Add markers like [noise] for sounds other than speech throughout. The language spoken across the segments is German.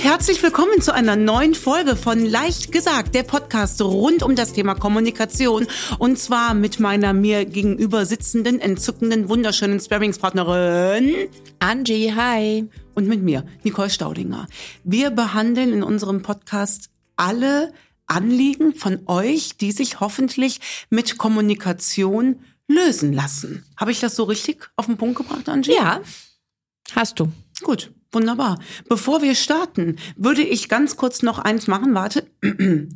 und herzlich willkommen zu einer neuen Folge von Leicht gesagt, der Podcast rund um das Thema Kommunikation und zwar mit meiner mir gegenüber sitzenden, entzückenden, wunderschönen Sparringspartnerin Angie, hi. Und mit mir, Nicole Staudinger. Wir behandeln in unserem Podcast alle Anliegen von euch, die sich hoffentlich mit Kommunikation lösen lassen. Habe ich das so richtig auf den Punkt gebracht, Angie? Ja, hast du. Gut, wunderbar. Bevor wir starten, würde ich ganz kurz noch eins machen. Warte. [clears throat]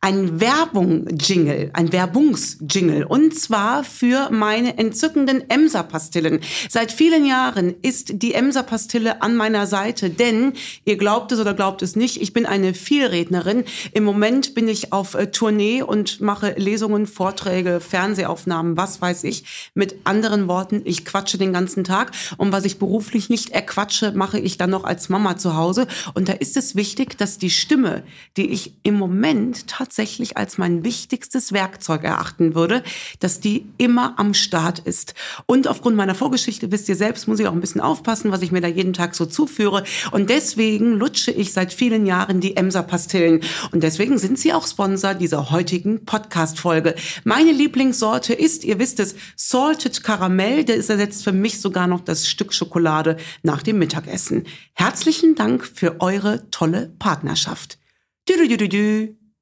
Ein Werbung-Jingle, ein Werbungs-Jingle. Und zwar für meine entzückenden Emser-Pastillen. Seit vielen Jahren ist die Emser-Pastille an meiner Seite, denn ihr glaubt es oder glaubt es nicht, ich bin eine Vielrednerin. Im Moment bin ich auf äh, Tournee und mache Lesungen, Vorträge, Fernsehaufnahmen, was weiß ich. Mit anderen Worten, ich quatsche den ganzen Tag. Und was ich beruflich nicht erquatsche, mache ich dann noch als Mama zu Hause. Und da ist es wichtig, dass die Stimme, die die ich im Moment tatsächlich als mein wichtigstes Werkzeug erachten würde, dass die immer am Start ist. Und aufgrund meiner Vorgeschichte, wisst ihr selbst, muss ich auch ein bisschen aufpassen, was ich mir da jeden Tag so zuführe. Und deswegen lutsche ich seit vielen Jahren die Emser-Pastillen. Und deswegen sind sie auch Sponsor dieser heutigen Podcast-Folge. Meine Lieblingssorte ist, ihr wisst es, Salted Caramel. Der ist ersetzt für mich sogar noch das Stück Schokolade nach dem Mittagessen. Herzlichen Dank für eure tolle Partnerschaft.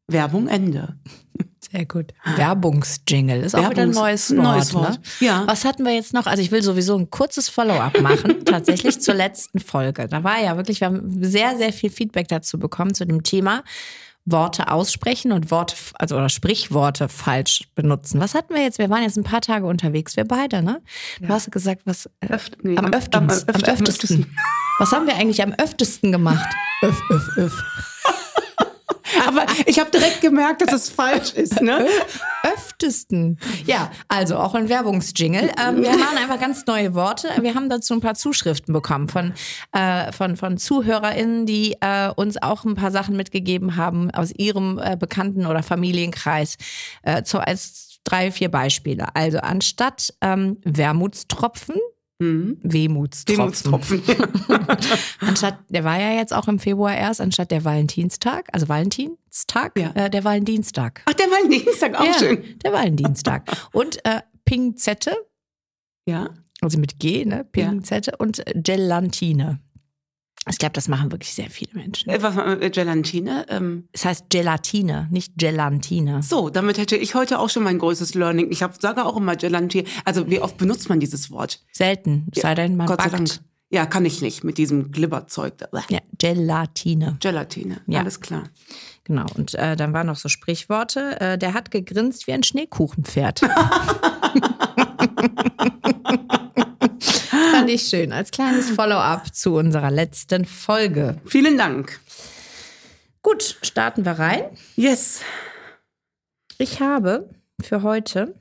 Werbung Ende. Sehr gut. Werbungsjingle ist auch wieder ein neues Wort. Neues Wort. Ne? Ja. Was hatten wir jetzt noch? Also ich will sowieso ein kurzes Follow-up machen, [laughs] tatsächlich zur letzten Folge. Da war ja wirklich, wir haben sehr, sehr viel Feedback dazu bekommen zu dem Thema. Worte aussprechen und Worte, also oder Sprichworte falsch benutzen. Was hatten wir jetzt? Wir waren jetzt ein paar Tage unterwegs, wir beide, ne? Du ja. hast gesagt, was äh, Öft, nee, am, am, öftesten, am, öftesten, am öftesten. Was haben wir eigentlich am öftesten gemacht? öff, öff, öff. Aber ich habe direkt gemerkt, dass es falsch ist. Ne? Öftesten. Ja, also auch ein Werbungsjingle. Ähm, wir [laughs] machen einfach ganz neue Worte. Wir haben dazu ein paar Zuschriften bekommen von, äh, von, von ZuhörerInnen, die äh, uns auch ein paar Sachen mitgegeben haben aus ihrem äh, Bekannten- oder Familienkreis. Äh, zu, als drei, vier Beispiele. Also anstatt ähm, Wermutstropfen Mhm. Wehmutstropfen. Wehmutstropfen. [laughs] anstatt, der war ja jetzt auch im Februar erst, anstatt der Valentinstag, also Valentinstag, ja. äh, der Valentinstag. Ach, der Valentinstag, auch ja, schön. Der Valentinstag. Und äh, Pinzette. Ja. Also mit G, ne? Pinzette ja. und Gelantine. Ich glaube, das machen wirklich sehr viele Menschen. Äh, was äh, Gelatine? Ähm. Es heißt Gelatine, nicht Gelantine. So, damit hätte ich heute auch schon mein größtes Learning. Ich hab, sage auch immer Gelatine. Also wie oft benutzt man dieses Wort? Selten, sei denn man Gott backt. sei Dank. Ja, kann ich nicht mit diesem Glibberzeug. Ja, Gelatine. Gelatine, ja. alles klar. Genau, und äh, dann waren noch so Sprichworte. Äh, der hat gegrinst wie ein Schneekuchenpferd. [laughs] [laughs] Fand ich schön. Als kleines Follow-up zu unserer letzten Folge. Vielen Dank. Gut, starten wir rein. Yes. Ich habe für heute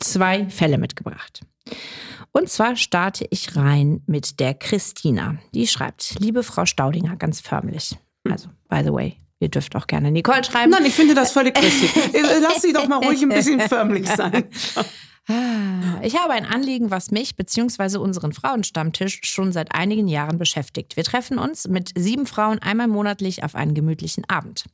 zwei Fälle mitgebracht. Und zwar starte ich rein mit der Christina. Die schreibt, liebe Frau Staudinger, ganz förmlich. Also, by the way, Ihr dürft auch gerne Nicole schreiben. Nein, ich finde das völlig richtig. Lass sie doch mal ruhig ein bisschen förmlich sein. [laughs] Ich habe ein Anliegen, was mich bzw. unseren Frauenstammtisch schon seit einigen Jahren beschäftigt. Wir treffen uns mit sieben Frauen einmal monatlich auf einen gemütlichen Abend.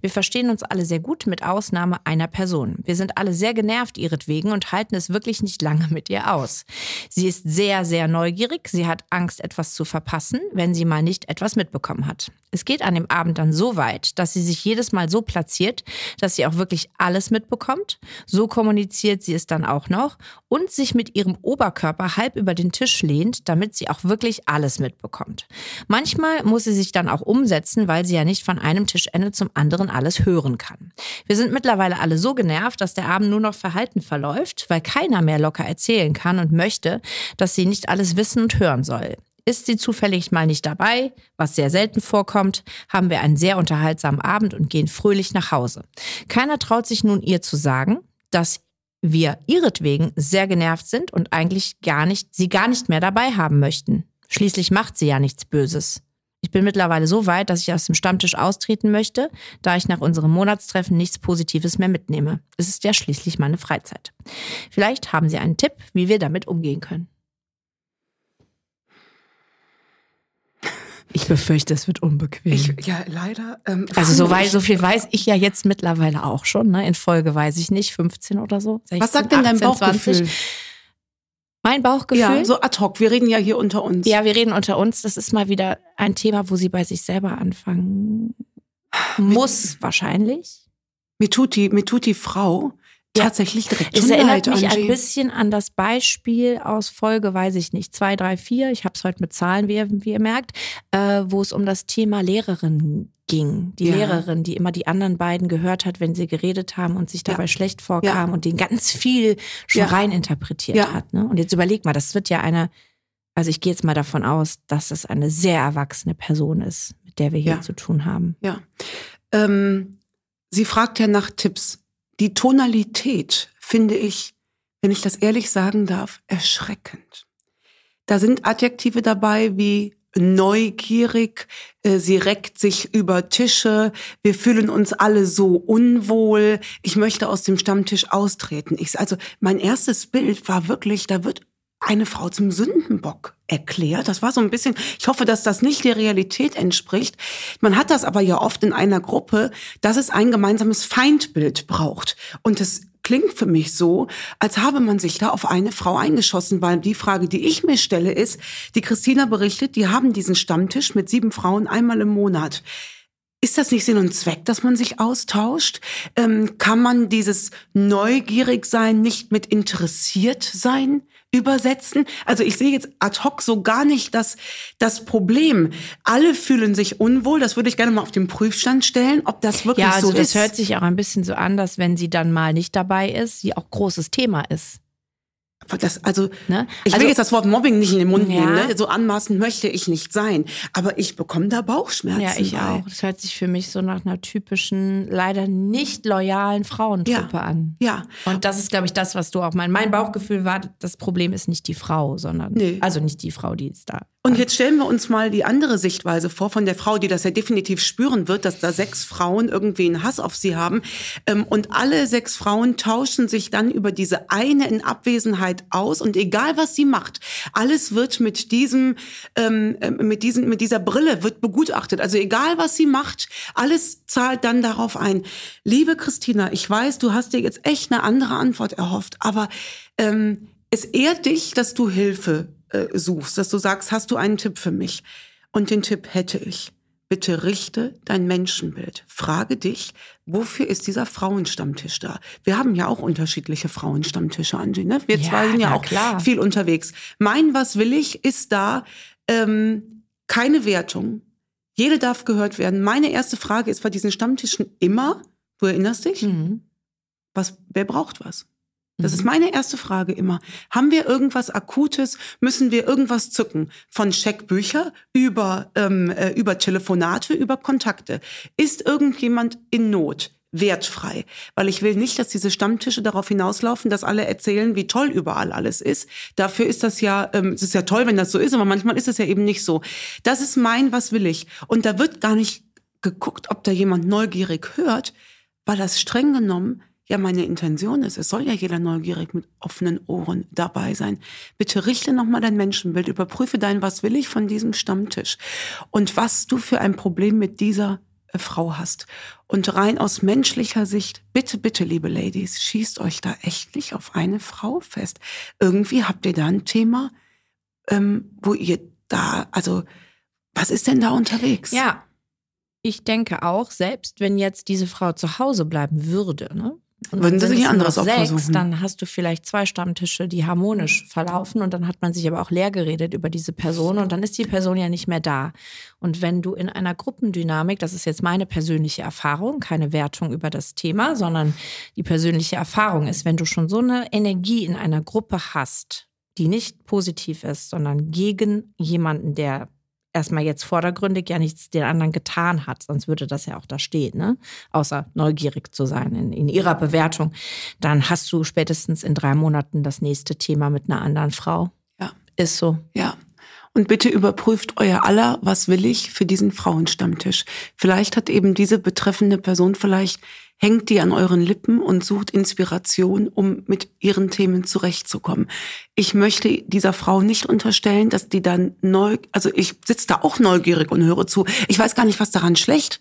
Wir verstehen uns alle sehr gut, mit Ausnahme einer Person. Wir sind alle sehr genervt ihretwegen und halten es wirklich nicht lange mit ihr aus. Sie ist sehr, sehr neugierig. Sie hat Angst, etwas zu verpassen, wenn sie mal nicht etwas mitbekommen hat. Es geht an dem Abend dann so weit, dass sie sich jedes Mal so platziert, dass sie auch wirklich alles mitbekommt. So kommuniziert sie es dann auch noch und sich mit ihrem Oberkörper halb über den Tisch lehnt, damit sie auch wirklich alles mitbekommt. Manchmal muss sie sich dann auch umsetzen, weil sie ja nicht von einem Tischende zum anderen alles hören kann. Wir sind mittlerweile alle so genervt, dass der Abend nur noch verhalten verläuft, weil keiner mehr locker erzählen kann und möchte, dass sie nicht alles wissen und hören soll. Ist sie zufällig mal nicht dabei, was sehr selten vorkommt, haben wir einen sehr unterhaltsamen Abend und gehen fröhlich nach Hause. Keiner traut sich nun ihr zu sagen, dass wir ihretwegen sehr genervt sind und eigentlich gar nicht, sie gar nicht mehr dabei haben möchten. Schließlich macht sie ja nichts Böses. Ich bin mittlerweile so weit, dass ich aus dem Stammtisch austreten möchte, da ich nach unserem Monatstreffen nichts Positives mehr mitnehme. Es ist ja schließlich meine Freizeit. Vielleicht haben Sie einen Tipp, wie wir damit umgehen können. Ich befürchte, es wird unbequem. Ich, ja, leider. Ähm, also so, weit, so viel weiß ich ja jetzt mittlerweile auch schon. Ne? In Folge weiß ich nicht, 15 oder so. 16, Was sagt denn dein 18, Bauchgefühl? 20. Mein Bauchgefühl? Ja, so ad hoc. Wir reden ja hier unter uns. Ja, wir reden unter uns. Das ist mal wieder ein Thema, wo sie bei sich selber anfangen muss, wahrscheinlich. Mir tut die, mir tut die Frau tatsächlich direkt Es erinnert leid, mich Angie. ein bisschen an das Beispiel aus Folge, weiß ich nicht, zwei, drei, vier. Ich habe es heute mit Zahlen, wie ihr, wie ihr merkt, äh, wo es um das Thema Lehrerin ging. Die ja. Lehrerin, die immer die anderen beiden gehört hat, wenn sie geredet haben und sich dabei ja. schlecht vorkam und den ganz viel schon rein interpretiert hat. Ne? Und jetzt überleg mal, das wird ja eine, also ich gehe jetzt mal davon aus, dass es eine sehr erwachsene Person ist, mit der wir hier zu tun haben. Ja. Ähm, sie fragt ja nach Tipps. Die Tonalität finde ich, wenn ich das ehrlich sagen darf, erschreckend. Da sind Adjektive dabei wie neugierig, äh, sie reckt sich über Tische, wir fühlen uns alle so unwohl, ich möchte aus dem Stammtisch austreten. Ich, also mein erstes Bild war wirklich, da wird eine Frau zum Sündenbock erklärt. Das war so ein bisschen, ich hoffe, dass das nicht der Realität entspricht. Man hat das aber ja oft in einer Gruppe, dass es ein gemeinsames Feindbild braucht. Und das klingt für mich so, als habe man sich da auf eine Frau eingeschossen, weil die Frage, die ich mir stelle, ist, die Christina berichtet, die haben diesen Stammtisch mit sieben Frauen einmal im Monat. Ist das nicht Sinn und Zweck, dass man sich austauscht? Ähm, kann man dieses neugierig sein nicht mit interessiert sein übersetzen? Also ich sehe jetzt ad hoc so gar nicht das, das Problem. Alle fühlen sich unwohl. Das würde ich gerne mal auf den Prüfstand stellen, ob das wirklich ja, also so ist. Ja, das hört sich auch ein bisschen so an, dass wenn sie dann mal nicht dabei ist, sie auch großes Thema ist. Das, also, ne? ich will also, jetzt das Wort Mobbing nicht in den Mund ja. nehmen, ne? so anmaßen möchte ich nicht sein. Aber ich bekomme da Bauchschmerzen. Ja, ich bei. auch. Das hört sich für mich so nach einer typischen, leider nicht loyalen Frauentruppe ja. an. Ja. Und das ist, glaube ich, das, was du auch meinst. Mein Bauchgefühl war, das Problem ist nicht die Frau, sondern, nee. also nicht die Frau, die ist da und jetzt stellen wir uns mal die andere Sichtweise vor von der Frau, die das ja definitiv spüren wird, dass da sechs Frauen irgendwie einen Hass auf sie haben. Ähm, und alle sechs Frauen tauschen sich dann über diese eine in Abwesenheit aus. Und egal was sie macht, alles wird mit diesem, ähm, äh, mit diesen, mit dieser Brille wird begutachtet. Also egal was sie macht, alles zahlt dann darauf ein. Liebe Christina, ich weiß, du hast dir jetzt echt eine andere Antwort erhofft, aber ähm, es ehrt dich, dass du Hilfe äh, suchst, dass du sagst, hast du einen Tipp für mich? Und den Tipp hätte ich. Bitte richte dein Menschenbild. Frage dich, wofür ist dieser Frauenstammtisch da? Wir haben ja auch unterschiedliche Frauenstammtische, Angie. Ne? Wir ja, zwei sind ja auch klar. viel unterwegs. Mein Was will ich ist da ähm, keine Wertung. Jede darf gehört werden. Meine erste Frage ist bei diesen Stammtischen immer, du erinnerst dich, mhm. was, wer braucht was? Das ist mhm. meine erste Frage immer. Haben wir irgendwas Akutes? Müssen wir irgendwas zücken? Von Scheckbücher über, ähm, äh, über Telefonate, über Kontakte. Ist irgendjemand in Not? wertfrei, weil ich will nicht, dass diese Stammtische darauf hinauslaufen, dass alle erzählen, wie toll überall alles ist. Dafür ist das ja, ähm, es ist ja toll, wenn das so ist, aber manchmal ist es ja eben nicht so. Das ist mein, was will ich. Und da wird gar nicht geguckt, ob da jemand neugierig hört, weil das streng genommen ja meine Intention ist. Es soll ja jeder neugierig mit offenen Ohren dabei sein. Bitte richte nochmal dein Menschenbild, überprüfe dein Was will ich von diesem Stammtisch und was du für ein Problem mit dieser äh, Frau hast. Und rein aus menschlicher Sicht, bitte, bitte, liebe Ladies, schießt euch da echt nicht auf eine Frau fest. Irgendwie habt ihr da ein Thema, ähm, wo ihr da, also, was ist denn da unterwegs? Ja, ich denke auch, selbst wenn jetzt diese Frau zu Hause bleiben würde, ne? Und Würden Sie sich anderes Opfer suchen? Dann hast du vielleicht zwei Stammtische, die harmonisch verlaufen und dann hat man sich aber auch leer geredet über diese Person und dann ist die Person ja nicht mehr da. Und wenn du in einer Gruppendynamik, das ist jetzt meine persönliche Erfahrung, keine Wertung über das Thema, sondern die persönliche Erfahrung ist, wenn du schon so eine Energie in einer Gruppe hast, die nicht positiv ist, sondern gegen jemanden, der erstmal jetzt vordergründig ja nichts den anderen getan hat, sonst würde das ja auch da stehen, ne? außer neugierig zu sein in, in ihrer Bewertung, dann hast du spätestens in drei Monaten das nächste Thema mit einer anderen Frau. Ja. Ist so. Ja. Und bitte überprüft euer aller, was will ich für diesen Frauenstammtisch. Vielleicht hat eben diese betreffende Person vielleicht hängt die an euren Lippen und sucht Inspiration, um mit ihren Themen zurechtzukommen. Ich möchte dieser Frau nicht unterstellen, dass die dann neu, also ich sitze da auch neugierig und höre zu. Ich weiß gar nicht, was daran schlecht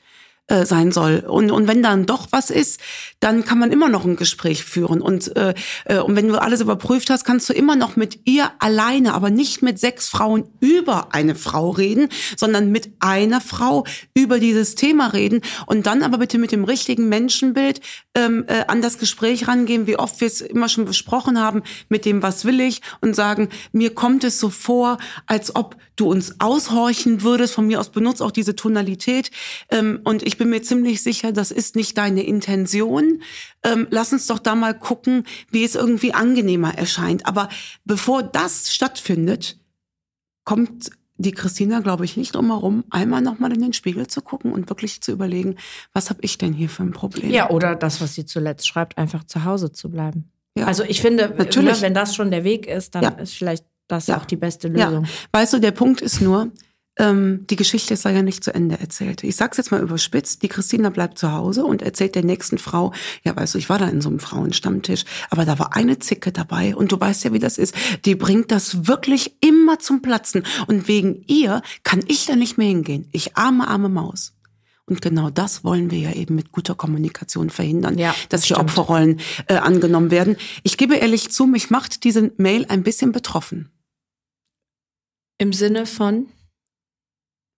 äh, sein soll. Und, und wenn dann doch was ist, dann kann man immer noch ein Gespräch führen. Und, äh, äh, und wenn du alles überprüft hast, kannst du immer noch mit ihr alleine, aber nicht mit sechs Frauen über eine Frau reden, sondern mit einer Frau über dieses Thema reden und dann aber bitte mit dem richtigen Menschenbild ähm, äh, an das Gespräch rangehen, wie oft wir es immer schon besprochen haben, mit dem, was will ich und sagen, mir kommt es so vor, als ob du uns aushorchen würdest. Von mir aus benutzt auch diese Tonalität. Ähm, und ich bin mir ziemlich sicher, das ist nicht deine Intention. Ähm, lass uns doch da mal gucken, wie es irgendwie angenehmer erscheint. Aber bevor das stattfindet, kommt die Christina, glaube ich, nicht drum herum, einmal nochmal in den Spiegel zu gucken und wirklich zu überlegen, was habe ich denn hier für ein Problem? Ja, oder das, was sie zuletzt schreibt, einfach zu Hause zu bleiben. Ja. Also ich finde, Natürlich. Ne, wenn das schon der Weg ist, dann ja. ist vielleicht das ja. auch die beste Lösung. Ja. Weißt du, der Punkt ist nur, ähm, die Geschichte ist ja nicht zu Ende erzählt. Ich sag's jetzt mal überspitzt, die Christina bleibt zu Hause und erzählt der nächsten Frau, ja weißt du, ich war da in so einem Frauenstammtisch, aber da war eine Zicke dabei und du weißt ja, wie das ist. Die bringt das wirklich immer zum Platzen und wegen ihr kann ich da nicht mehr hingehen. Ich arme, arme Maus. Und genau das wollen wir ja eben mit guter Kommunikation verhindern, ja, dass die Opferrollen äh, angenommen werden. Ich gebe ehrlich zu, mich macht diese Mail ein bisschen betroffen. Im Sinne von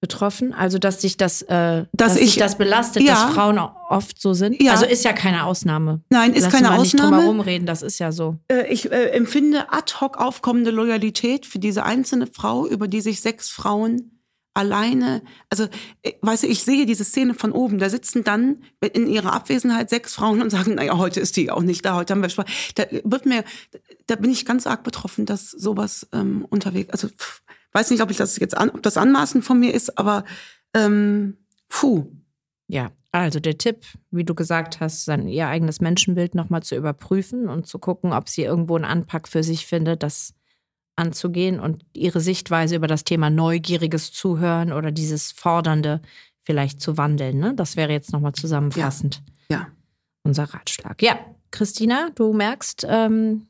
betroffen? Also, dass sich das, äh, dass, dass ich, das belastet, ja, dass Frauen oft so sind? Ja. Also ist ja keine Ausnahme. Nein, ist Lassen keine wir Ausnahme. Nicht drum reden, das ist ja so. Äh, ich äh, empfinde ad hoc aufkommende Loyalität für diese einzelne Frau, über die sich sechs Frauen alleine, also äh, weißt du, ich sehe diese Szene von oben, da sitzen dann in ihrer Abwesenheit sechs Frauen und sagen, naja, heute ist die auch nicht da, heute haben wir Spaß. Da wird mir, da bin ich ganz arg betroffen, dass sowas ähm, unterwegs, also pff, Weiß nicht, ob ich das jetzt an, ob das anmaßend von mir ist, aber ähm, puh. Ja, also der Tipp, wie du gesagt hast, sein ihr eigenes Menschenbild nochmal zu überprüfen und zu gucken, ob sie irgendwo einen Anpack für sich findet, das anzugehen und ihre Sichtweise über das Thema neugieriges Zuhören oder dieses Fordernde vielleicht zu wandeln. Ne? Das wäre jetzt nochmal zusammenfassend. Ja. ja. Unser Ratschlag. Ja, Christina, du merkst, ähm,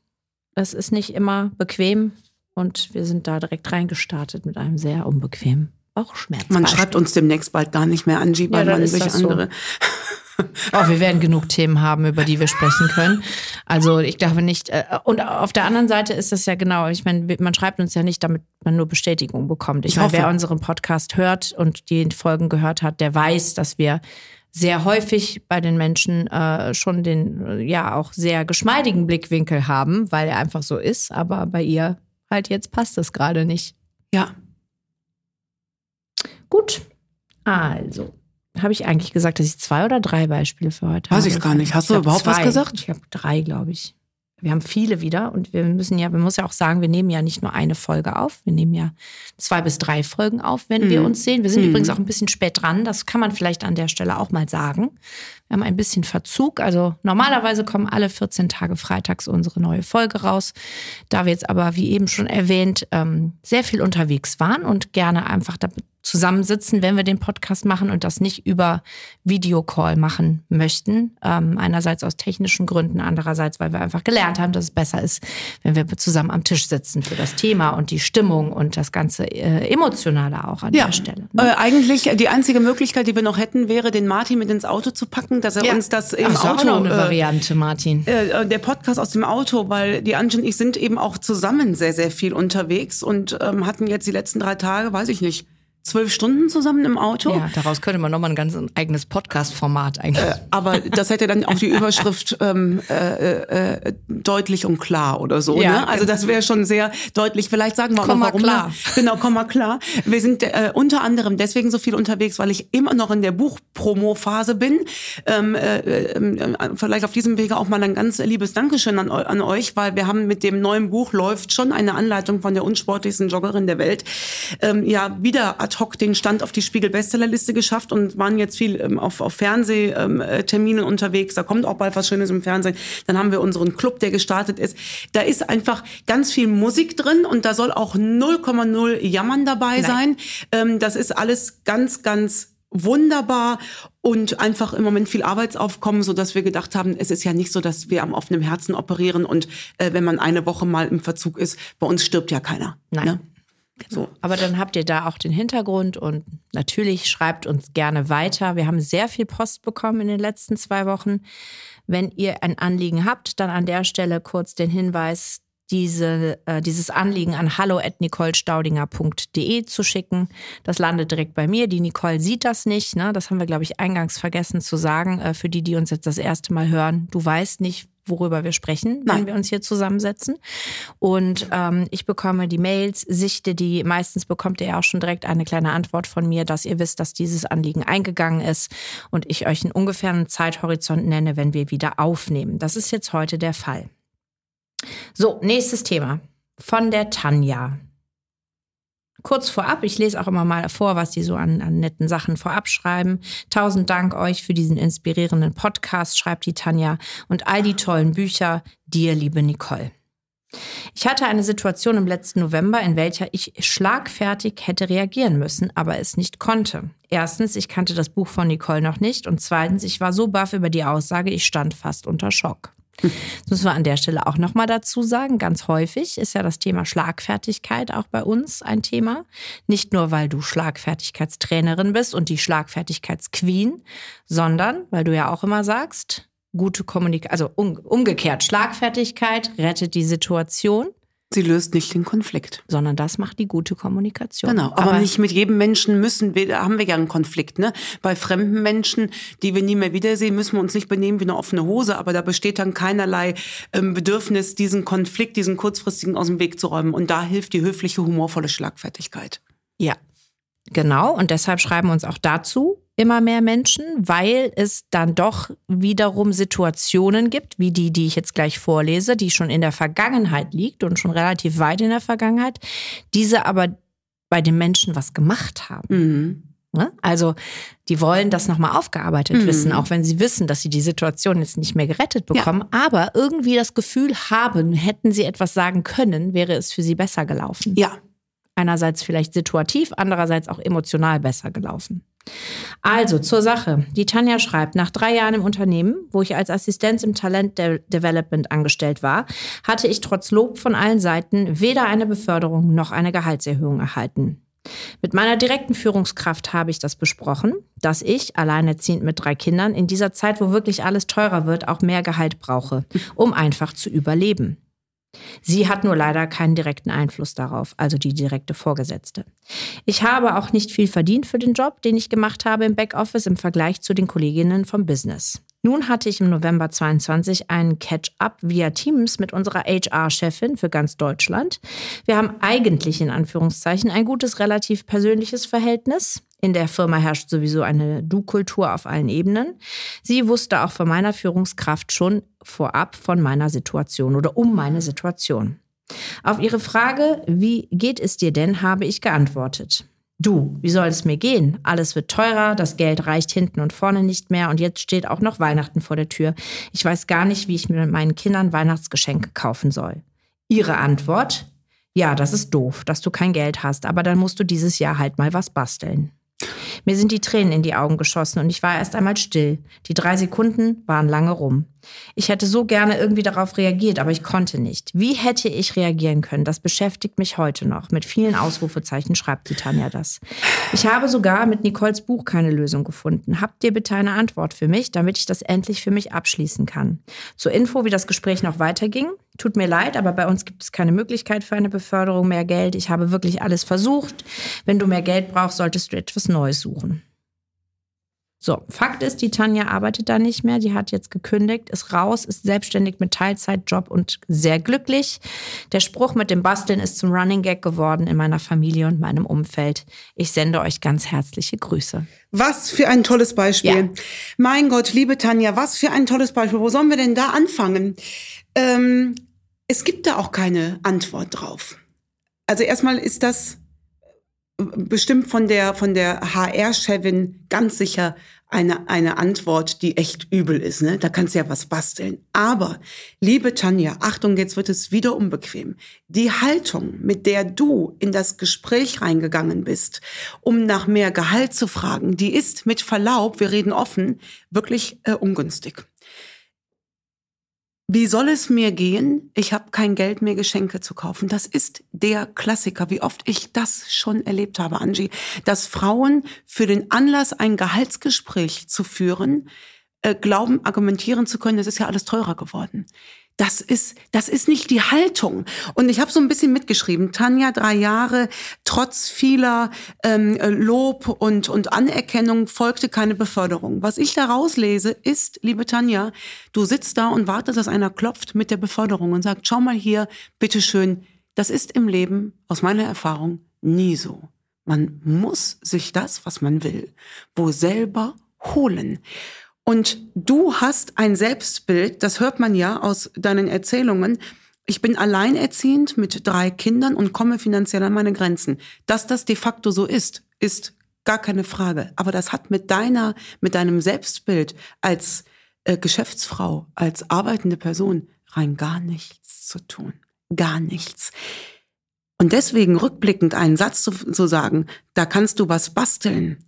es ist nicht immer bequem, und wir sind da direkt reingestartet mit einem sehr unbequemen Bauchschmerz. Man schreibt uns demnächst bald gar nicht mehr an, weil ja, man sich andere. So. [laughs] oh, wir werden genug Themen haben, über die wir sprechen können. Also ich glaube nicht. Äh, und auf der anderen Seite ist das ja genau. Ich meine, man schreibt uns ja nicht, damit man nur Bestätigung bekommt. Ich, ich meine, wer unseren Podcast hört und die Folgen gehört hat, der weiß, dass wir sehr häufig bei den Menschen äh, schon den ja auch sehr geschmeidigen Blickwinkel haben, weil er einfach so ist. Aber bei ihr halt jetzt passt das gerade nicht. Ja. Gut. Also, habe ich eigentlich gesagt, dass ich zwei oder drei Beispiele für heute Weiß habe? Weiß ich gar nicht. Hast ich du überhaupt zwei. was gesagt? Ich habe drei, glaube ich. Wir haben viele wieder und wir müssen ja, wir muss ja auch sagen, wir nehmen ja nicht nur eine Folge auf, wir nehmen ja zwei bis drei Folgen auf, wenn mhm. wir uns sehen. Wir sind mhm. übrigens auch ein bisschen spät dran, das kann man vielleicht an der Stelle auch mal sagen. Wir haben ein bisschen Verzug, also normalerweise kommen alle 14 Tage freitags unsere neue Folge raus. Da wir jetzt aber, wie eben schon erwähnt, ähm, sehr viel unterwegs waren und gerne einfach zusammensitzen, wenn wir den Podcast machen und das nicht über Videocall machen möchten. Ähm, einerseits aus technischen Gründen, andererseits, weil wir einfach gelernt haben, dass es besser ist, wenn wir zusammen am Tisch sitzen für das Thema und die Stimmung und das ganze äh, Emotionale auch an ja, der Stelle. Ne? Äh, eigentlich die einzige Möglichkeit, die wir noch hätten, wäre, den Martin mit ins Auto zu packen, dass er ja. uns das im Ach, Auto. Auch noch eine äh, Variante, Martin. Äh, äh, der Podcast aus dem Auto, weil die Angie und ich sind eben auch zusammen sehr, sehr viel unterwegs und ähm, hatten jetzt die letzten drei Tage, weiß ich nicht, zwölf Stunden zusammen im Auto. Ja, daraus könnte man nochmal ein ganz eigenes Podcast-Format eigentlich. Äh, aber das hätte dann auch die [laughs] Überschrift ähm, äh, äh, deutlich und klar oder so. Ja, ne? Also das wäre schon sehr deutlich. Vielleicht sagen wir auch noch, warum. Klar. Genau, komm mal klar. Wir sind äh, unter anderem deswegen so viel unterwegs, weil ich immer noch in der Buchpromo-Phase bin. Ähm, äh, äh, vielleicht auf diesem Wege auch mal ein ganz liebes Dankeschön an, an euch, weil wir haben mit dem neuen Buch läuft schon eine Anleitung von der unsportlichsten Joggerin der Welt. Ähm, ja, wieder ad hoc den Stand auf die Spiegel-Bestsellerliste geschafft und waren jetzt viel ähm, auf, auf Fernsehterminen unterwegs. Da kommt auch bald was Schönes im Fernsehen. Dann haben wir unseren Club, der gestartet ist. Da ist einfach ganz viel Musik drin und da soll auch 0,0 Jammern dabei Nein. sein. Ähm, das ist alles ganz, ganz wunderbar und einfach im Moment viel Arbeitsaufkommen, so dass wir gedacht haben, es ist ja nicht so, dass wir am offenen Herzen operieren und äh, wenn man eine Woche mal im Verzug ist, bei uns stirbt ja keiner. Nein. Ne? Genau. So. Aber dann habt ihr da auch den Hintergrund und natürlich schreibt uns gerne weiter. Wir haben sehr viel Post bekommen in den letzten zwei Wochen. Wenn ihr ein Anliegen habt, dann an der Stelle kurz den Hinweis, diese, äh, dieses Anliegen an hallo.nicolestaudinger.de zu schicken. Das landet direkt bei mir. Die Nicole sieht das nicht. Ne? Das haben wir, glaube ich, eingangs vergessen zu sagen. Äh, für die, die uns jetzt das erste Mal hören, du weißt nicht, worüber wir sprechen, Nein. wenn wir uns hier zusammensetzen. Und ähm, ich bekomme die Mails, sichte die. Meistens bekommt ihr ja auch schon direkt eine kleine Antwort von mir, dass ihr wisst, dass dieses Anliegen eingegangen ist und ich euch einen ungefähren Zeithorizont nenne, wenn wir wieder aufnehmen. Das ist jetzt heute der Fall. So, nächstes Thema. Von der Tanja. Kurz vorab, ich lese auch immer mal vor, was die so an, an netten Sachen vorab schreiben. Tausend Dank euch für diesen inspirierenden Podcast, schreibt die Tanja, und all die tollen Bücher. Dir, liebe Nicole. Ich hatte eine Situation im letzten November, in welcher ich schlagfertig hätte reagieren müssen, aber es nicht konnte. Erstens, ich kannte das Buch von Nicole noch nicht und zweitens, ich war so baff über die Aussage, ich stand fast unter Schock. [laughs] Das müssen wir an der Stelle auch nochmal dazu sagen. Ganz häufig ist ja das Thema Schlagfertigkeit auch bei uns ein Thema. Nicht nur, weil du Schlagfertigkeitstrainerin bist und die Schlagfertigkeitsqueen, sondern weil du ja auch immer sagst, gute Kommunikation, also um, umgekehrt, Schlagfertigkeit rettet die Situation. Sie löst nicht den Konflikt. Sondern das macht die gute Kommunikation. Genau, aber, aber, nicht mit jedem Menschen müssen wir, da haben wir ja einen Konflikt. Ne? Bei fremden Menschen, die wir nie mehr wiedersehen, müssen wir uns nicht benehmen wie eine offene Hose, aber da besteht dann keinerlei ähm, Bedürfnis, diesen Konflikt, diesen kurzfristigen aus dem Weg zu räumen. Und da hilft die höfliche, humorvolle Schlagfertigkeit. Ja, genau. Und deshalb schreiben uns auch dazu immer mehr Menschen, weil es dann doch wiederum Situationen gibt, wie die, die ich jetzt gleich vorlese, die schon in der Vergangenheit liegt und schon relativ weit in der Vergangenheit, diese aber bei den Menschen was gemacht haben. Mhm. Ne? Also die wollen das nochmal aufgearbeitet mhm. wissen, auch wenn sie wissen, dass sie die Situation jetzt nicht mehr gerettet bekommen, ja. aber irgendwie das Gefühl haben, hätten sie etwas sagen können, wäre es für sie besser gelaufen. Ja. Einerseits vielleicht situativ, andererseits auch emotional besser gelaufen. Also zur Sache. Die Tanja schreibt, nach drei Jahren im Unternehmen, wo ich als Assistenz im Talent Development angestellt war, hatte ich trotz Lob von allen Seiten weder eine Beförderung noch eine Gehaltserhöhung erhalten. Mit meiner direkten Führungskraft habe ich das besprochen, dass ich, alleinerziehend mit drei Kindern, in dieser Zeit, wo wirklich alles teurer wird, auch mehr Gehalt brauche, um einfach zu überleben. Sie hat nur leider keinen direkten Einfluss darauf, also die direkte Vorgesetzte. Ich habe auch nicht viel verdient für den Job, den ich gemacht habe im Backoffice im Vergleich zu den Kolleginnen vom Business. Nun hatte ich im November 22 einen Catch-up via Teams mit unserer HR-Chefin für ganz Deutschland. Wir haben eigentlich in Anführungszeichen ein gutes, relativ persönliches Verhältnis. In der Firma herrscht sowieso eine Du-Kultur auf allen Ebenen. Sie wusste auch von meiner Führungskraft schon vorab von meiner Situation oder um meine Situation. Auf ihre Frage, wie geht es dir denn, habe ich geantwortet. Du, wie soll es mir gehen? Alles wird teurer, das Geld reicht hinten und vorne nicht mehr und jetzt steht auch noch Weihnachten vor der Tür. Ich weiß gar nicht, wie ich mir meinen Kindern Weihnachtsgeschenke kaufen soll. Ihre Antwort? Ja, das ist doof, dass du kein Geld hast, aber dann musst du dieses Jahr halt mal was basteln. Mir sind die Tränen in die Augen geschossen und ich war erst einmal still. Die drei Sekunden waren lange rum. Ich hätte so gerne irgendwie darauf reagiert, aber ich konnte nicht. Wie hätte ich reagieren können? Das beschäftigt mich heute noch. Mit vielen Ausrufezeichen schreibt die Tanja das. Ich habe sogar mit Nicoles Buch keine Lösung gefunden. Habt ihr bitte eine Antwort für mich, damit ich das endlich für mich abschließen kann? Zur Info, wie das Gespräch noch weiterging. Tut mir leid, aber bei uns gibt es keine Möglichkeit für eine Beförderung, mehr Geld. Ich habe wirklich alles versucht. Wenn du mehr Geld brauchst, solltest du etwas Neues suchen. So, Fakt ist, die Tanja arbeitet da nicht mehr. Die hat jetzt gekündigt, ist raus, ist selbstständig mit Teilzeitjob und sehr glücklich. Der Spruch mit dem Basteln ist zum Running Gag geworden in meiner Familie und meinem Umfeld. Ich sende euch ganz herzliche Grüße. Was für ein tolles Beispiel. Ja. Mein Gott, liebe Tanja, was für ein tolles Beispiel. Wo sollen wir denn da anfangen? Ähm, es gibt da auch keine Antwort drauf. Also erstmal ist das bestimmt von der, von der HR-Chefin ganz sicher eine, eine Antwort, die echt übel ist. Ne? Da kannst du ja was basteln. Aber, liebe Tanja, Achtung, jetzt wird es wieder unbequem. Die Haltung, mit der du in das Gespräch reingegangen bist, um nach mehr Gehalt zu fragen, die ist mit Verlaub, wir reden offen, wirklich äh, ungünstig. Wie soll es mir gehen? Ich habe kein Geld mehr, Geschenke zu kaufen. Das ist der Klassiker. Wie oft ich das schon erlebt habe, Angie, dass Frauen für den Anlass, ein Gehaltsgespräch zu führen, äh, glauben, argumentieren zu können, es ist ja alles teurer geworden. Das ist, das ist nicht die Haltung. Und ich habe so ein bisschen mitgeschrieben. Tanja, drei Jahre, trotz vieler ähm, Lob und, und Anerkennung folgte keine Beförderung. Was ich da rauslese, ist, liebe Tanja, du sitzt da und wartest, dass einer klopft mit der Beförderung und sagt, schau mal hier, bitteschön. Das ist im Leben, aus meiner Erfahrung, nie so. Man muss sich das, was man will, wo selber holen. Und du hast ein Selbstbild, das hört man ja aus deinen Erzählungen. Ich bin alleinerziehend mit drei Kindern und komme finanziell an meine Grenzen. Dass das de facto so ist, ist gar keine Frage. Aber das hat mit deiner, mit deinem Selbstbild als äh, Geschäftsfrau, als arbeitende Person rein gar nichts zu tun. Gar nichts. Und deswegen rückblickend einen Satz zu, zu sagen, da kannst du was basteln.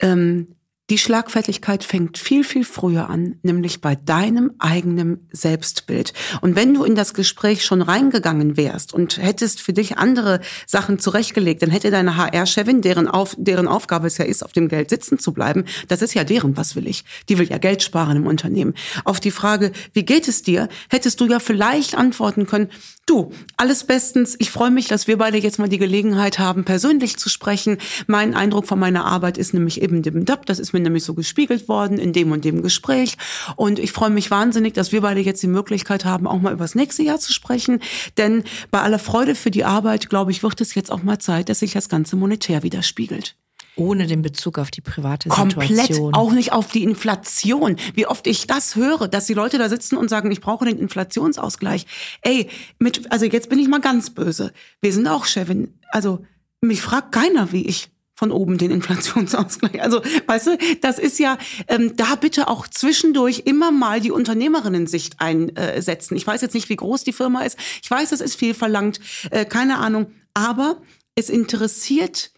Ähm, die Schlagfertigkeit fängt viel, viel früher an, nämlich bei deinem eigenen Selbstbild. Und wenn du in das Gespräch schon reingegangen wärst und hättest für dich andere Sachen zurechtgelegt, dann hätte deine HR-Chefin, deren, auf, deren Aufgabe es ja ist, auf dem Geld sitzen zu bleiben, das ist ja deren, was will ich? Die will ja Geld sparen im Unternehmen. Auf die Frage, wie geht es dir, hättest du ja vielleicht antworten können, du, alles bestens, ich freue mich, dass wir beide jetzt mal die Gelegenheit haben, persönlich zu sprechen. Mein Eindruck von meiner Arbeit ist nämlich eben dem das ist mir nämlich so gespiegelt worden in dem und dem Gespräch. Und ich freue mich wahnsinnig, dass wir beide jetzt die Möglichkeit haben, auch mal über das nächste Jahr zu sprechen. Denn bei aller Freude für die Arbeit, glaube ich, wird es jetzt auch mal Zeit, dass sich das Ganze monetär widerspiegelt. Ohne den Bezug auf die private Komplett Situation. Komplett auch nicht auf die Inflation. Wie oft ich das höre, dass die Leute da sitzen und sagen, ich brauche den Inflationsausgleich. Ey, mit, also jetzt bin ich mal ganz böse. Wir sind auch Chefin. Also mich fragt keiner, wie ich von oben den Inflationsausgleich. Also, weißt du, das ist ja, ähm, da bitte auch zwischendurch immer mal die Unternehmerinnen-Sicht einsetzen. Ich weiß jetzt nicht, wie groß die Firma ist. Ich weiß, es ist viel verlangt, äh, keine Ahnung. Aber es interessiert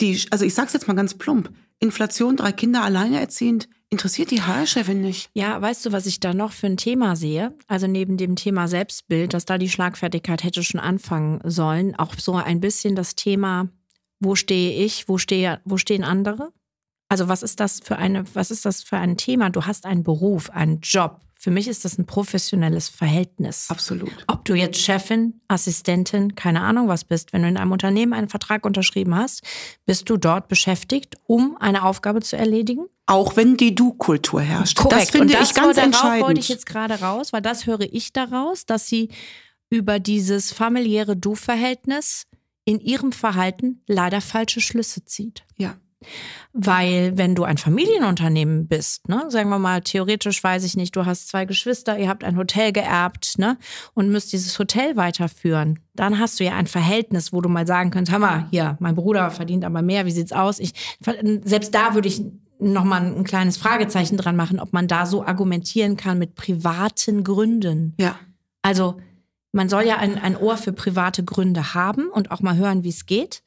die, also ich sag's jetzt mal ganz plump, Inflation, drei Kinder alleine erziehend, interessiert die HR-Chefin nicht. Ja, weißt du, was ich da noch für ein Thema sehe? Also neben dem Thema Selbstbild, dass da die Schlagfertigkeit hätte schon anfangen sollen, auch so ein bisschen das Thema wo stehe ich, wo, stehe, wo stehen andere? Also was ist das für eine, was ist das für ein Thema? Du hast einen Beruf, einen Job. Für mich ist das ein professionelles Verhältnis. Absolut. Ob du jetzt Chefin, Assistentin, keine Ahnung was bist, wenn du in einem Unternehmen einen Vertrag unterschrieben hast, bist du dort beschäftigt, um eine Aufgabe zu erledigen. Auch wenn die Du-Kultur herrscht. Korrekt. Das finde das ich ganz entscheidend. wollte ich jetzt gerade raus, weil das höre ich daraus, dass sie über dieses familiäre Du-Verhältnis in ihrem Verhalten leider falsche Schlüsse zieht. Ja. Weil wenn du ein Familienunternehmen bist, ne, sagen wir mal, theoretisch weiß ich nicht, du hast zwei Geschwister, ihr habt ein Hotel geerbt, ne, und müsst dieses Hotel weiterführen, dann hast du ja ein Verhältnis, wo du mal sagen könntest, mal, hier, mein Bruder verdient aber mehr, wie sieht's aus? Ich, selbst da würde ich nochmal ein kleines Fragezeichen dran machen, ob man da so argumentieren kann mit privaten Gründen. Ja. Also, man soll ja ein, ein Ohr für private Gründe haben und auch mal hören, wie es geht.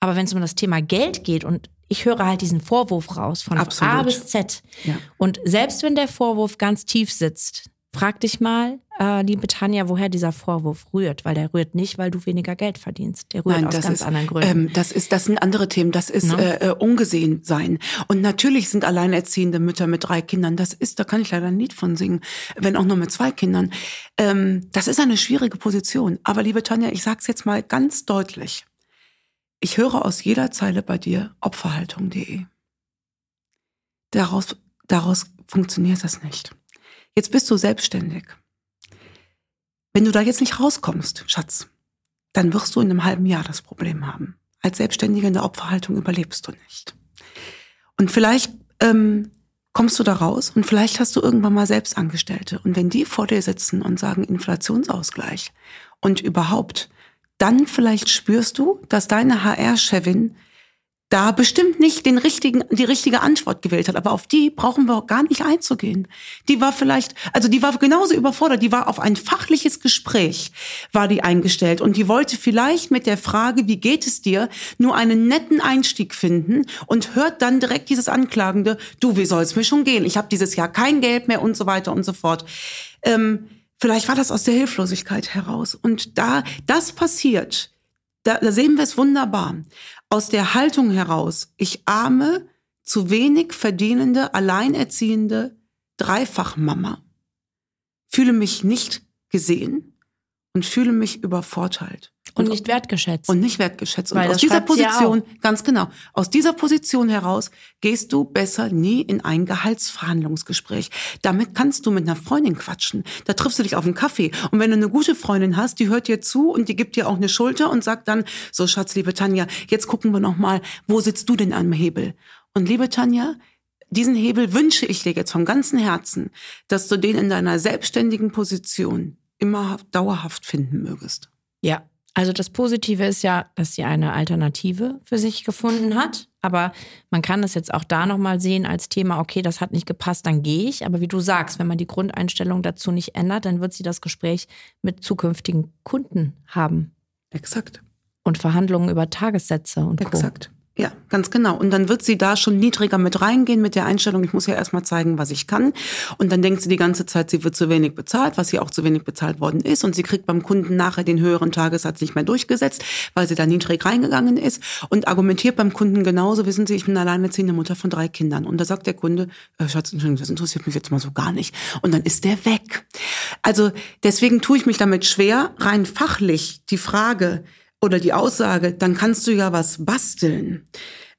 Aber wenn es um das Thema Geld geht und ich höre halt diesen Vorwurf raus von Absolut. A bis Z. Ja. Und selbst wenn der Vorwurf ganz tief sitzt, frag dich mal, äh, liebe Tanja, woher dieser Vorwurf rührt. Weil der rührt nicht, weil du weniger Geld verdienst. Der rührt Nein, aus ganz ist, anderen Gründen. Ähm, das, ist, das sind andere Themen. Das ist no? Ne? äh, ungesehen sein. Und natürlich sind alleinerziehende Mütter mit drei Kindern. Das ist, da kann ich leider ein Lied von singen, wenn auch nur mit zwei Kindern. Ähm, das ist eine schwierige Position. Aber liebe Tanja, ich sag's jetzt mal ganz deutlich. Ich höre aus jeder Zeile bei dir Opferhaltung.de. Daraus, daraus funktioniert das nicht. Jetzt bist du selbstständig. Wenn du da jetzt nicht rauskommst, Schatz, dann wirst du in einem halben Jahr das Problem haben. Als Selbstständiger in der Opferhaltung überlebst du nicht. Und vielleicht ähm, kommst du da raus und vielleicht hast du irgendwann mal Selbstangestellte. Und wenn die vor dir sitzen und sagen Inflationsausgleich und überhaupt, dann vielleicht spürst du, dass deine HR-Chefin da bestimmt nicht den richtigen, die richtige Antwort gewählt hat. Aber auf die brauchen wir auch gar nicht einzugehen. Die war vielleicht, also die war genauso überfordert. Die war auf ein fachliches Gespräch, war die eingestellt. Und die wollte vielleicht mit der Frage, wie geht es dir, nur einen netten Einstieg finden und hört dann direkt dieses Anklagende, du, wie soll es mir schon gehen? Ich habe dieses Jahr kein Geld mehr und so weiter und so fort. Ähm, vielleicht war das aus der Hilflosigkeit heraus. Und da das passiert, da, da sehen wir es wunderbar aus der Haltung heraus, ich arme, zu wenig verdienende, alleinerziehende Dreifachmama, fühle mich nicht gesehen und fühle mich übervorteilt. Und, nicht wertgeschätzt. Und nicht wertgeschätzt. Und aus dieser Position, ganz genau, aus dieser Position heraus gehst du besser nie in ein Gehaltsverhandlungsgespräch. Damit kannst du mit einer Freundin quatschen. Da triffst du dich auf einen Kaffee. Und wenn du eine gute Freundin hast, die hört dir zu und die gibt dir auch eine Schulter und sagt dann, so Schatz, liebe Tanja, jetzt gucken wir noch mal, wo sitzt du denn am Hebel? Und liebe Tanja, diesen Hebel wünsche ich dir jetzt vom ganzen Herzen, dass du den in deiner selbstständigen Position immer dauerhaft finden mögest. Ja, also das Positive ist ja, dass sie eine Alternative für sich gefunden hat. Aber man kann das jetzt auch da nochmal sehen als Thema, okay, das hat nicht gepasst, dann gehe ich. Aber wie du sagst, wenn man die Grundeinstellung dazu nicht ändert, dann wird sie das Gespräch mit zukünftigen Kunden haben. Exakt. Und Verhandlungen über Tagessätze und Exakt. Co. Ja, ganz genau. Und dann wird sie da schon niedriger mit reingehen mit der Einstellung, ich muss ja erstmal zeigen, was ich kann. Und dann denkt sie die ganze Zeit, sie wird zu wenig bezahlt, was sie auch zu wenig bezahlt worden ist. Und sie kriegt beim Kunden nachher den höheren Tagessatz nicht mehr durchgesetzt, weil sie da niedrig reingegangen ist und argumentiert beim Kunden genauso, wissen Sie, ich bin alleinerziehende Mutter von drei Kindern. Und da sagt der Kunde, äh, Schatz, Entschuldigung, das interessiert mich jetzt mal so gar nicht. Und dann ist der weg. Also deswegen tue ich mich damit schwer, rein fachlich die Frage, oder die Aussage, dann kannst du ja was basteln.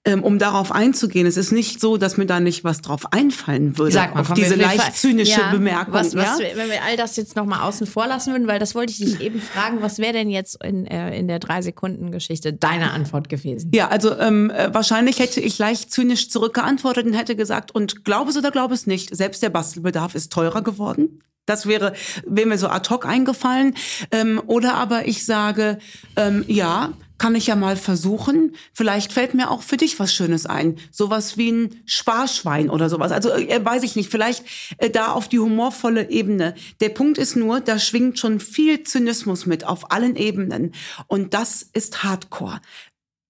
Ähm, um darauf einzugehen, es ist nicht so, dass mir da nicht was drauf einfallen würde. Sag mal, auf diese leicht zynische ja, Bemerkung. Was, was, ja? Wenn wir all das jetzt nochmal außen vor lassen würden, weil das wollte ich dich [laughs] eben fragen, was wäre denn jetzt in, äh, in der Drei-Sekunden-Geschichte deine Antwort gewesen? Ja, also ähm, äh, wahrscheinlich hätte ich leicht zynisch zurückgeantwortet und hätte gesagt, und glaube es oder glaube es nicht, selbst der Bastelbedarf ist teurer geworden. Das wäre, wäre mir so ad hoc eingefallen. Ähm, oder aber ich sage, ähm, ja, kann ich ja mal versuchen. Vielleicht fällt mir auch für dich was Schönes ein. Sowas wie ein Sparschwein oder sowas. Also äh, weiß ich nicht, vielleicht äh, da auf die humorvolle Ebene. Der Punkt ist nur, da schwingt schon viel Zynismus mit auf allen Ebenen. Und das ist Hardcore.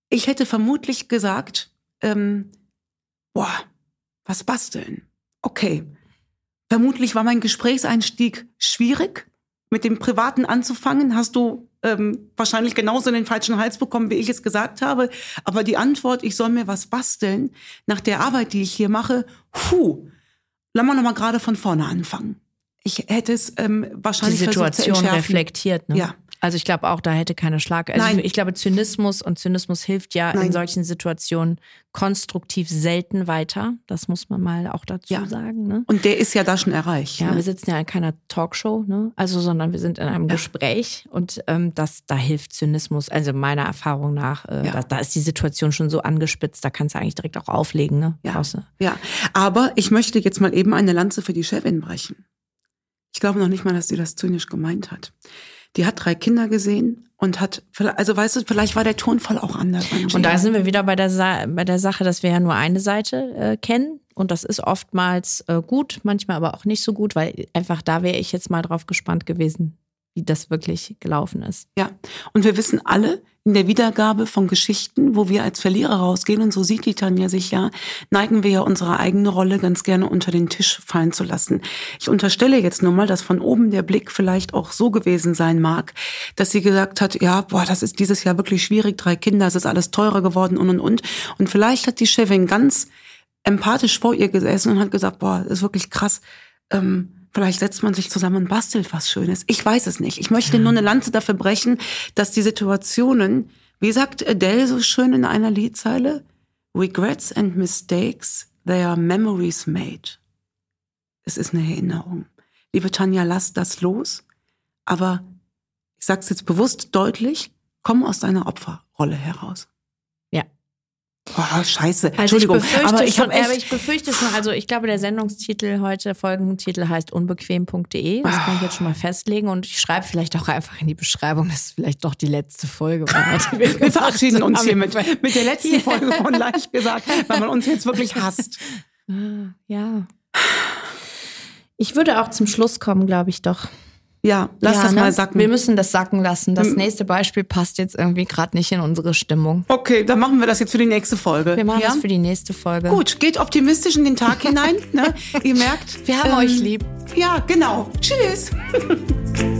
Ich hätte vermutlich gesagt, ähm, boah, was basteln. Okay, Vermutlich war mein Gesprächseinstieg schwierig. Mit dem Privaten anzufangen, hast du ähm, wahrscheinlich genauso in den falschen Hals bekommen, wie ich es gesagt habe. Aber die Antwort, ich soll mir was basteln, nach der Arbeit, die ich hier mache, puh, lass mal nochmal gerade von vorne anfangen. Ich hätte es ähm, wahrscheinlich die Situation reflektiert. Ne? Ja, also ich glaube auch, da hätte keine Schlag. Also Nein. ich glaube, Zynismus und Zynismus hilft ja Nein. in solchen Situationen konstruktiv selten weiter. Das muss man mal auch dazu Ja. sagen. Ne? Und der ist ja da schon erreicht. Ja, ne? wir sitzen ja in keiner Talkshow, ne? Also, sondern wir sind in einem Ja. Gespräch und ähm, das, da hilft Zynismus, also meiner Erfahrung nach, äh, Ja. da, da ist die Situation schon so angespitzt, da kannst du eigentlich direkt auch auflegen, ne? Ja. Brauchst du- Ja, aber ich möchte jetzt mal eben eine Lanze für die Chefin brechen. Ich glaube noch nicht mal, dass sie das zynisch gemeint hat. Die hat drei Kinder gesehen und hat, also weißt du, vielleicht war der Tonfall auch anders. Angie. Und da sind wir wieder bei der, bei der Sache, dass wir ja nur eine Seite äh, kennen. Und das ist oftmals äh, gut, manchmal aber auch nicht so gut, weil einfach da wäre ich jetzt mal drauf gespannt gewesen, wie das wirklich gelaufen ist. Ja, und wir wissen alle in der Wiedergabe von Geschichten, wo wir als Verlierer rausgehen, und so sieht die Tanja sich ja, neigen wir ja unsere eigene Rolle ganz gerne unter den Tisch fallen zu lassen. Ich unterstelle jetzt nur mal, dass von oben der Blick vielleicht auch so gewesen sein mag, dass sie gesagt hat, ja, boah, das ist dieses Jahr wirklich schwierig, drei Kinder, es ist alles teurer geworden und und und. Und vielleicht hat die Chefin ganz empathisch vor ihr gesessen und hat gesagt, boah, das ist wirklich krass. Ähm, Vielleicht setzt man sich zusammen und bastelt was Schönes. Ich weiß es nicht. Ich möchte nur eine Lanze dafür brechen, dass die Situationen, wie sagt Adele so schön in einer Liedzeile, Regrets and mistakes, they are memories made. Es ist eine Erinnerung. Liebe Tanja, lass das los. Aber ich sag's jetzt bewusst deutlich, komm aus deiner Opferrolle heraus. Oh, scheiße. Also Entschuldigung. ich aber ich schon, habe echt. aber ich befürchte schon, also ich glaube, der Sendungstitel heute, Folgentitel heißt unbequem.de. Das kann ich jetzt schon mal festlegen und ich schreibe vielleicht auch einfach in die Beschreibung, dass es vielleicht doch die letzte Folge war. die wir wir verabschieden uns haben. hiermit mit der letzten. Folge von Leicht gesagt, weil man uns jetzt wirklich hasst. Ja. Ich würde auch zum Schluss kommen, glaube ich doch. Ja, lass ja, das ne? mal sacken. Wir müssen das sacken lassen. Das nächste Beispiel passt jetzt irgendwie gerade nicht in unsere Stimmung. okay, dann machen wir das jetzt für die nächste Folge. Wir machen ja? das für die nächste Folge. Gut, geht optimistisch in den Tag hinein. Ne? [laughs] Ihr merkt, Wir haben ähm, euch lieb. Ja, genau. Tschüss. [laughs]